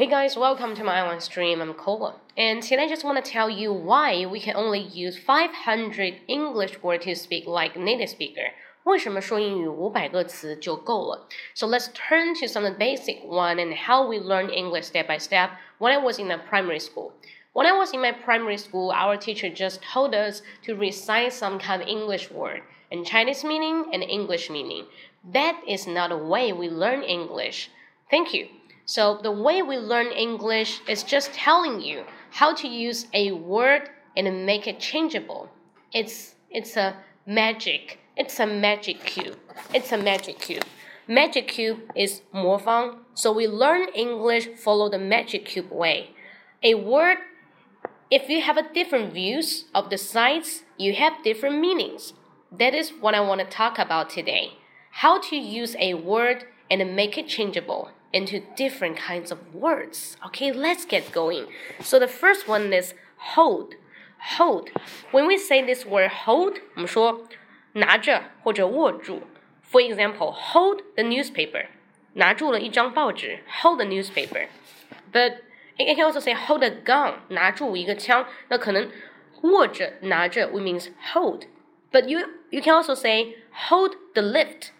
Hey guys, welcome to my online stream. I'm Cola. And today I just want to tell you why we can only use 500 English words to speak like native speaker. 为什么说英语五百个词就够了？So let's turn to some of the basic one and how we learn English step by step when I was in the primary school. When I was in my primary school, our teacher just told us to recite some kind of English word and Chinese meaning and English meaning. That is not a way we learn English. Thank you. So the way we learn English is just telling you how to use a word and make it changeable. It's it's a magic. It's a magic cube. It's a magic cube. Magic cube is 魔方. So we learn English follow the magic cube way. A word if you have a different views of the sides, you have different meanings. That is what I want to talk about today. How to use a word and make it changeable into different kinds of words. Okay, let's get going. So the first one is hold. Hold. When we say this word hold, 我们说拿着或者握住。For example, hold the newspaper. 拿住了一张报纸，hold the newspaper. But you can also say hold a gun. 拿住一个枪，那可能握着拿着 we means hold. But you you can also say hold the lift.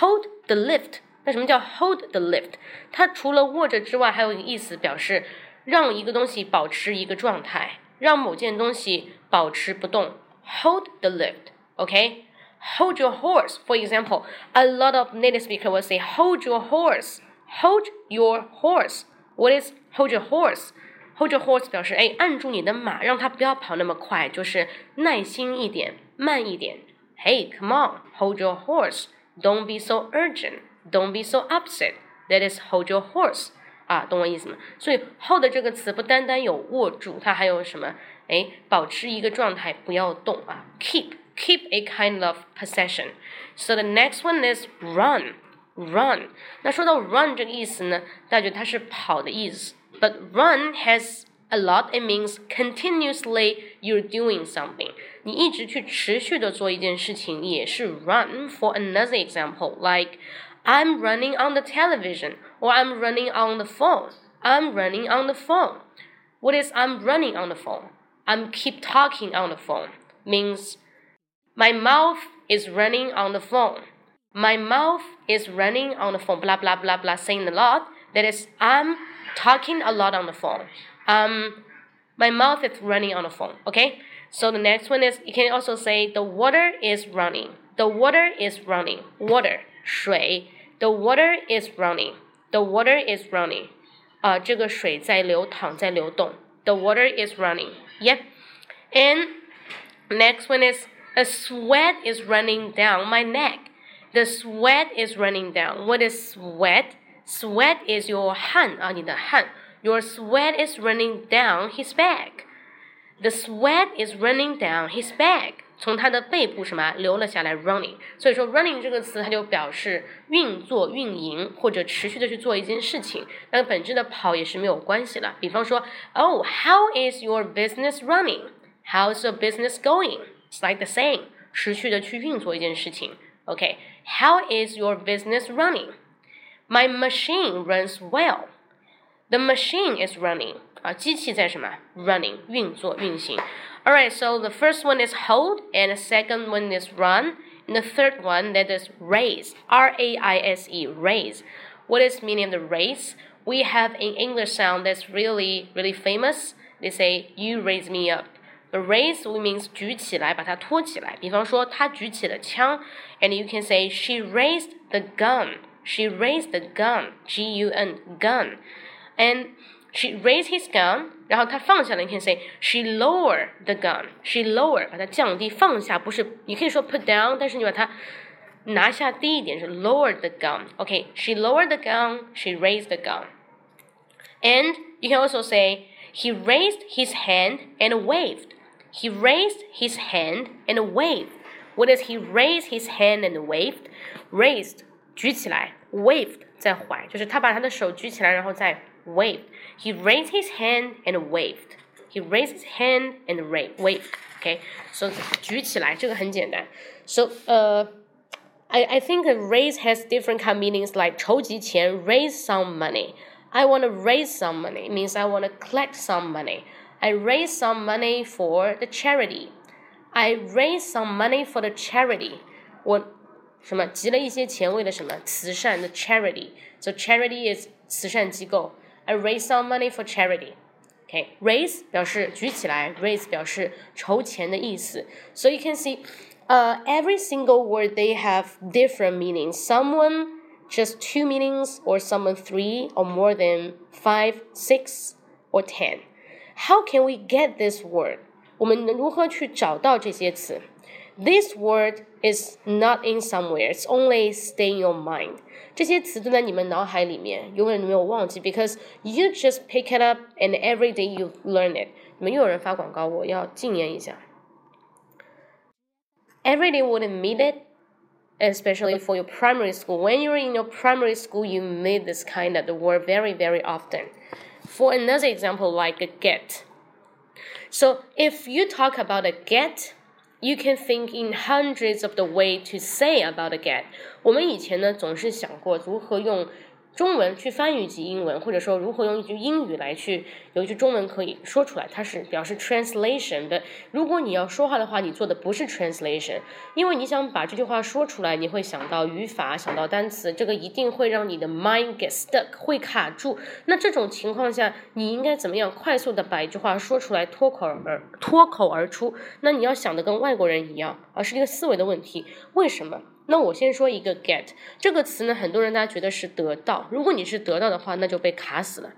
Hold the lift 那什么叫 hold the lift？它除了握着之外，还有一个意思，表示让一个东西保持一个状态，让某件东西保持不动。Hold the lift, OK? Hold your horse. For example, a lot of native speakers will say, "Hold your horse." Hold your horse. What is hold your horse? Hold your horse 表示哎，按住你的马，让它不要跑那么快，就是耐心一点，慢一点。Hey, come on, hold your horse. Don't be so urgent. Don't be so upset. That is hold your horse. 啊，懂我意思吗？所以 hold 这个词不单单有握住，它还有什么？哎，保持一个状态，不要动啊。Keep keep a kind of possession. So the next one is run run. 那说到 run 这个意思呢，大家觉得它是跑的意思。But run has a lot. It means continuously you're doing something. 你一直去持续的做一件事情，也是 run. For another example, like I'm running on the television or I'm running on the phone. I'm running on the phone. What is I'm running on the phone? I'm keep talking on the phone means my mouth is running on the phone. My mouth is running on the phone. Blah blah blah blah saying a lot. That is I'm talking a lot on the phone. Um my mouth is running on the phone. Okay? So the next one is you can also say the water is running. The water is running. Water 水 the water is running. The water is running. 啊，这个水在流淌，在流动。The water is running. Yep. And next one is a sweat is running down my neck. The sweat is running down. What is sweat? Sweat is your 汗啊，你的汗。Your sweat is running down his back. The sweat is running down his back. 从他的背部什么流了下来，running。所以说，running 这个词它就表示运作、运营或者持续的去做一件事情。那本质的跑也是没有关系的。比方说，Oh, how is your business running? How's your business going? It's like the same，持续的去运作一件事情。OK，How is your business running? My machine runs well. The machine is running. 啊，机器在什么？running 运作运行。Alright, so the first one is hold, and the second one is run, and the third one that is raise. R A I S E, raise. What is meaning of the raise? We have an English sound that's really, really famous. They say, "You raise me up." The raise means 举起来，把它托起来。比方说，他举起了枪，and you can say she raised the gun. She raised the gun. G U N gun, and she raised his gun，然后他放下了。你可以 say she lowered the gun. She lowered，把它降低，放下，不是你可以说 put down，但是你把它拿下低一点是 lowered the gun. Okay, she lowered the gun. She raised the gun. And you can also say he raised his hand and waved. He raised his hand and waved. What does he raise his hand and waved? Raised 举起来，waved 在怀，就是他把他的手举起来，然后再 waved. He raised his hand and waved. He raised his hand and waved. Okay, so 举起来这个很简单。So 呃、uh,，I I think raise has different kind of meanings like 筹集钱 raise some money. I want to raise some money means I want to collect some money. I raise some money for the charity. I raise some money for the charity. 我什么集了一些钱为了什么慈善的 charity. So charity is 慈善机构。 I raise some money for charity. Okay, raise 表示举起来，raise 表示筹钱的意思。So you can see, uh, every single word they have different meanings. Someone just two meanings, or someone three, or more than five, six, or ten. How can we get this word? 我们如何去找到这些词？This word is not in somewhere. It's only stay in your mind. 这些词都在你们脑海里面，永远都没有忘记，because you just pick it up and every day you learn it。你们又有人发广告，我要禁言一下。Every day wouldn't meet it, especially for your primary school. When you're in your primary school, you meet this kind of the word very, very often. For another example, like a get. So if you talk about a get, you can think in hundreds of the way to say about a get。我们以前呢总是想过如何用 中文去翻译一句英文，或者说如何用一句英语来去有一句中文可以说出来，它是表示 translation 的。如果你要说话的话，你做的不是 translation，因为你想把这句话说出来，你会想到语法，想到单词，这个一定会让你的 mind get stuck，会卡住。那这种情况下，你应该怎么样快速的把一句话说出来，脱口而脱口而出？那你要想的跟外国人一样，而是一个思维的问题。为什么？那我先说一个 get 这个词呢，很多人大家觉得是得到。如果你是得到的话，那就被卡死了。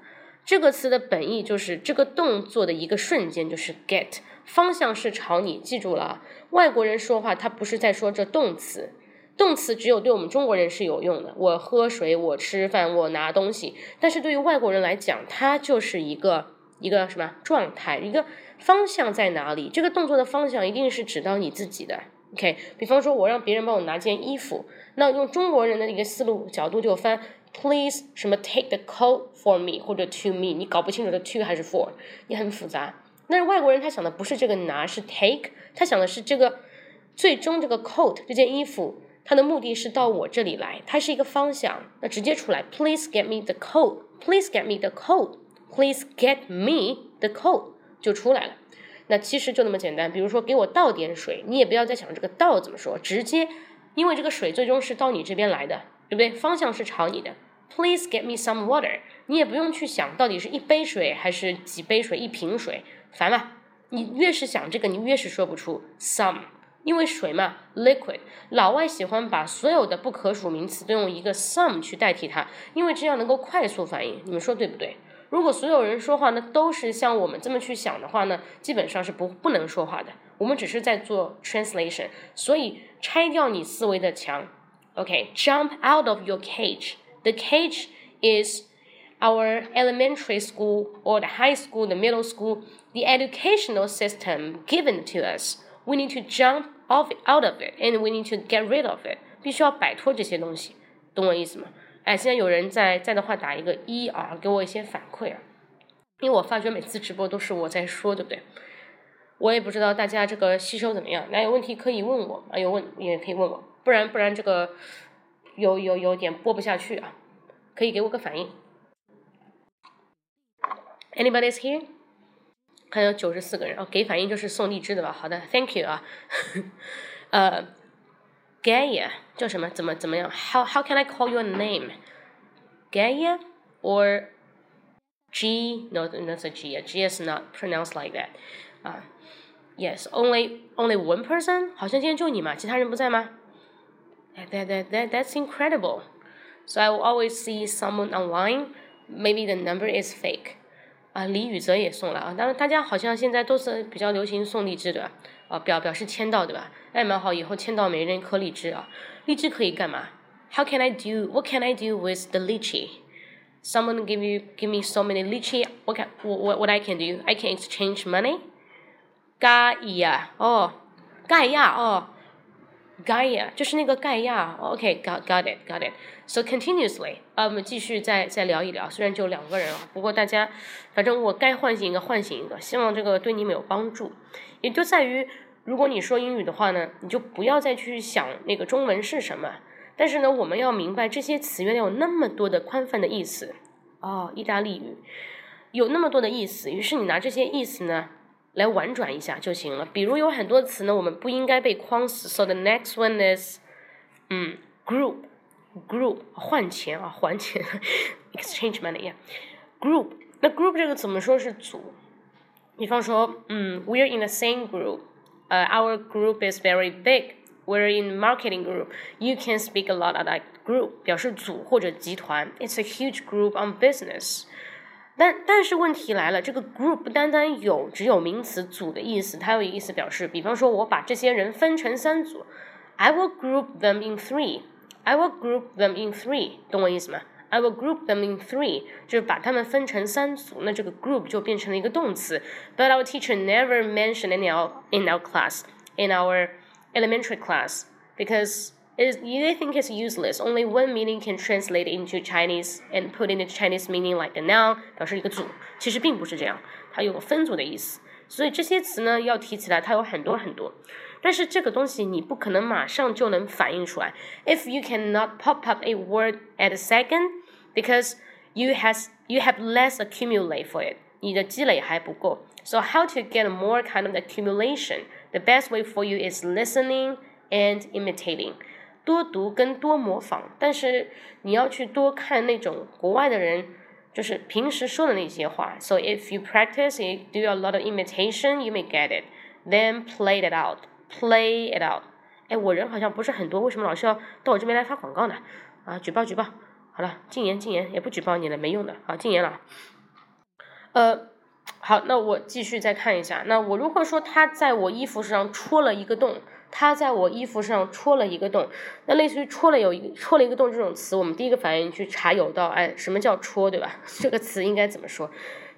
这个词的本意就是这个动作的一个瞬间，就是 get 方向是朝你。记住了，外国人说话他不是在说这动词，动词只有对我们中国人是有用的。我喝水，我吃饭，我拿东西。但是对于外国人来讲，它就是一个一个什么状态，一个方向在哪里？这个动作的方向一定是指到你自己的。OK，比方说，我让别人帮我拿件衣服，那用中国人的一个思路角度就翻，Please 什么 take the coat for me 或者 to me，你搞不清楚的 to 还是 for，你很复杂。但是外国人他想的不是这个拿，是 take，他想的是这个最终这个 coat 这件衣服，它的目的是到我这里来，它是一个方向，那直接出来，Please get me the coat，Please get me the coat，Please get me the coat 就出来了。那其实就那么简单，比如说给我倒点水，你也不要再想这个倒怎么说，直接，因为这个水最终是到你这边来的，对不对？方向是朝你的。Please get me some water。你也不用去想到底是一杯水还是几杯水，一瓶水，烦了。你越是想这个，你越是说不出 some，因为水嘛，liquid。老外喜欢把所有的不可数名词都用一个 some 去代替它，因为这样能够快速反应。你们说对不对？如果所有人说话呢都是像我们这么去想的话呢，基本上是不不能说话的。我们只是在做 translation，所以拆掉你思维的墙。OK，jump out of your cage. The cage is our elementary school or the high school, the middle school, the educational system given to us. We need to jump off out of it, and we need to get rid of it. 必须要摆脱这些东西，懂我意思吗？ 哎，现在有人在在的话，打一个一啊，给我一些反馈啊，因为我发觉每次直播都是我在说，对不对？我也不知道大家这个吸收怎么样，那有问题可以问我啊，有问也可以问我，不然不然这个有有有点播不下去啊，可以给我个反应。Anybody's here？看有九十四个人哦，给反应就是送荔枝的吧？好的，Thank you 啊，呃。Gaia 叫什么？怎么怎么样？How how can I call your name? Gaia or G? No, that's a G. G is not pronounced like that. 啊、uh,，Yes, only only one person. 好像今天就你嘛，其他人不在吗？That that that that's incredible. So I will always see someone online. Maybe the number is fake. 啊，李宇泽也送了啊，当然大家好像现在都是比较流行送荔枝对吧？啊，表表示签到对吧？哎，蛮好，以后签到每人一颗荔枝啊。荔枝可以干嘛？How can I do? What can I do with the lychee? Someone give you give me so many lychee. What can what what I can do? I can exchange money. 盖亚哦，盖亚哦，Gaia 就是那个盖亚。OK，got got it got it. So continuously 啊，我们继续再再聊一聊。虽然就两个人啊，不过大家反正我该唤醒一个唤醒一个，希望这个对你们有帮助。也就在于，如果你说英语的话呢，你就不要再去想那个中文是什么。但是呢，我们要明白这些词原来有那么多的宽泛的意思。哦，意大利语有那么多的意思，于是你拿这些意思呢来婉转一下就行了。比如有很多词呢，我们不应该被框死。So the next one is，嗯，group，group 换钱啊，还钱，exchange money，yeah，group。那 group 这个怎么说是组？比方说，嗯，we're in the same group，呃，our group is very big。We're in marketing group. You can speak a lot of that group，表示组或者集团。It's a huge group on business. 但但是问题来了，这个 group 不单单有只有名词组的意思，它有意思表示，比方说我把这些人分成三组，I will group them in three. I will group them in three，懂我意思吗？I will group them in three，就是把他们分成三组，那这个 group 就变成了一个动词。But our teacher never mentioned in our in our class in our elementary class because it, they think it's useless. Only one meaning can translate into Chinese and put in the Chinese meaning like a noun，表示一个组。其实并不是这样，它有分组的意思。所以这些词呢，要提起来，它有很多很多。但是这个东西你不可能马上就能反应出来。If you cannot pop up a word at a second, because you has you have less accumulate for it，你的积累还不够。So how to get more kind of accumulation? The best way for you is listening and imitating， 多读跟多模仿。但是你要去多看那种国外的人，就是平时说的那些话。So if you practice, you do a lot of imitation, you may get it. Then play it out, play it out. 哎，我人好像不是很多，为什么老是要到我这边来发广告呢？啊，举报举报。好了，禁言禁言，也不举报你了，没用的。好，禁言了。呃。好，那我继续再看一下。那我如果说他在我衣服上戳了一个洞，他在我衣服上戳了一个洞，那类似于戳了有一戳了一个洞这种词，我们第一个反应去查有道，哎，什么叫戳，对吧？这个词应该怎么说？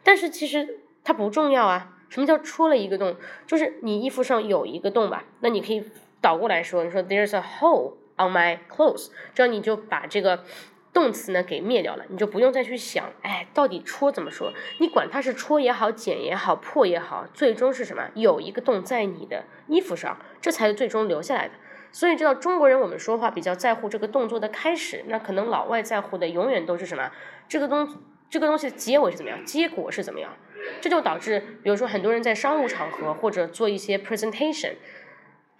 但是其实它不重要啊。什么叫戳了一个洞？就是你衣服上有一个洞吧？那你可以倒过来说，你说 There's a hole on my clothes，这样你就把这个。动词呢给灭掉了，你就不用再去想，哎，到底戳怎么说？你管它是戳也好，剪也好，破也好，最终是什么？有一个洞在你的衣服上，这才是最终留下来的。所以知道中国人我们说话比较在乎这个动作的开始，那可能老外在乎的永远都是什么？这个东这个东西的结尾是怎么样？结果是怎么样？这就导致，比如说很多人在商务场合或者做一些 presentation。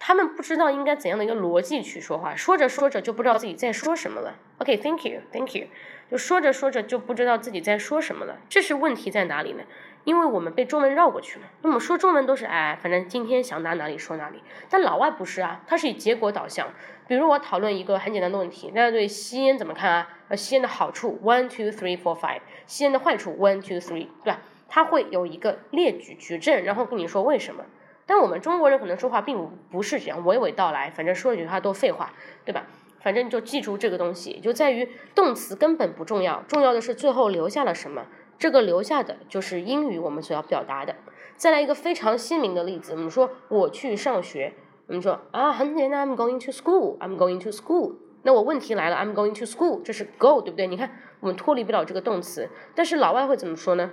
他们不知道应该怎样的一个逻辑去说话，说着说着就不知道自己在说什么了。OK，Thank you，Thank you，就说着说着就不知道自己在说什么了。这是问题在哪里呢？因为我们被中文绕过去了。那么说中文都是哎，反正今天想到哪里说哪里。但老外不是啊，他是以结果导向。比如我讨论一个很简单的问题，大家对吸烟怎么看啊？呃，吸烟的好处，one two three four five，吸烟的坏处，one two three，对吧？他会有一个列举举证，然后跟你说为什么。但我们中国人可能说话并不不是这样，娓娓道来，反正说几句话都废话，对吧？反正就记住这个东西，就在于动词根本不重要，重要的是最后留下了什么。这个留下的就是英语我们所要表达的。再来一个非常鲜明的例子，我们说我去上学，我们说啊很简单，I'm going to school，I'm going to school。那我问题来了，I'm going to school，这是 go，对不对？你看我们脱离不了这个动词，但是老外会怎么说呢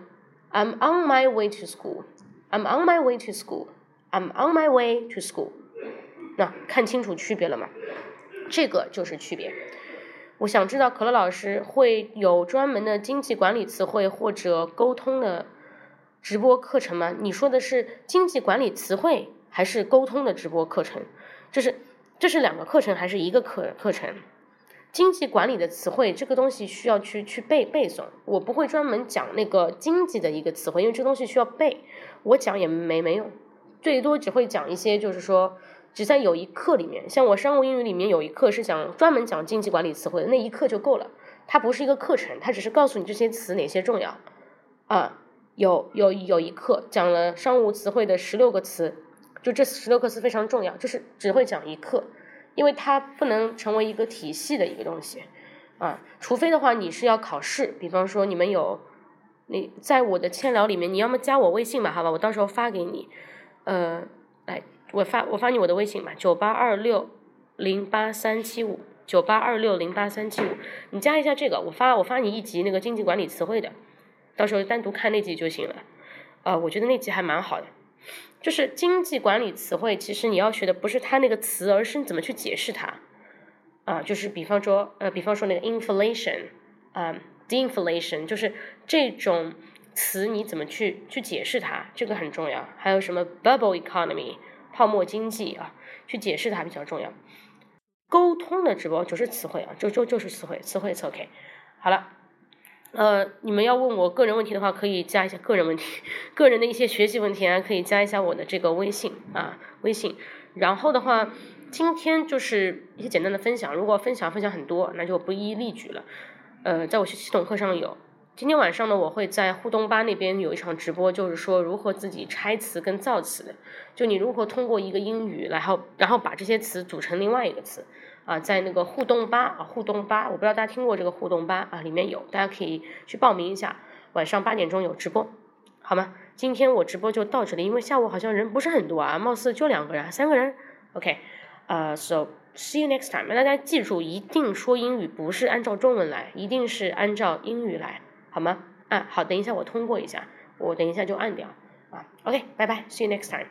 ？I'm on my way to school，I'm on my way to school。I'm on my way to school。那看清楚区别了吗？这个就是区别。我想知道可乐老师会有专门的经济管理词汇或者沟通的直播课程吗？你说的是经济管理词汇还是沟通的直播课程？这是这是两个课程还是一个课课程？经济管理的词汇这个东西需要去去背背诵，我不会专门讲那个经济的一个词汇，因为这东西需要背，我讲也没没用。最多只会讲一些，就是说，只在有一课里面，像我商务英语里面有一课是讲专门讲经济管理词汇的，那一课就够了。它不是一个课程，它只是告诉你这些词哪些重要。啊，有有有一课讲了商务词汇的十六个词，就这十六个词非常重要，就是只会讲一课，因为它不能成为一个体系的一个东西。啊，除非的话你是要考试，比方说你们有，你在我的千聊里面，你要么加我微信吧，好吧，我到时候发给你。呃，来，我发我发你我的微信吧，九八二六零八三七五，九八二六零八三七五，你加一下这个，我发我发你一集那个经济管理词汇的，到时候单独看那集就行了。呃，我觉得那集还蛮好的，就是经济管理词汇，其实你要学的不是它那个词，而是你怎么去解释它。啊，就是比方说，呃，比方说那个 inflation，啊，deflation 就是这种词你怎么去去解释它，这个很重要。还有什么 bubble economy 泡沫经济啊，去解释它比较重要。沟通的直播就是词汇啊，就就就是词汇，词汇词 OK。好了，呃，你们要问我个人问题的话，可以加一下个人问题，个人的一些学习问题啊，可以加一下我的这个微信啊，微信。然后的话，今天就是一些简单的分享，如果分享分享很多，那就不一一例举了。呃，在我系统课上有。今天晚上呢，我会在互动吧那边有一场直播，就是说如何自己拆词跟造词，就你如何通过一个英语，然后然后把这些词组成另外一个词，啊，在那个互动吧啊，互动吧，我不知道大家听过这个互动吧啊，里面有，大家可以去报名一下，晚上八点钟有直播，好吗？今天我直播就到这里，因为下午好像人不是很多啊，貌似就两个人，三个人，OK，呃，so see you next time，大家记住，一定说英语不是按照中文来，一定是按照英语来。好吗？啊，好，等一下我通过一下，我等一下就按掉啊。OK，拜拜，See you next time。